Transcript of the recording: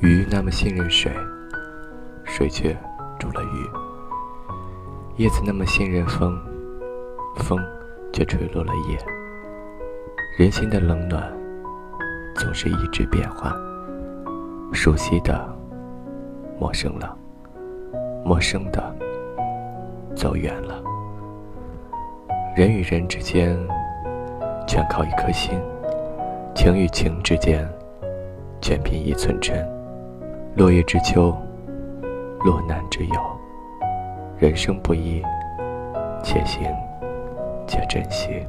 鱼那么信任水，水却煮了鱼；叶子那么信任风，风却吹落了叶。人心的冷暖总是一直变化，熟悉的陌生了，陌生的走远了。人与人之间全靠一颗心，情与情之间全凭一寸真。落叶知秋，落难之友。人生不易，且行且珍惜。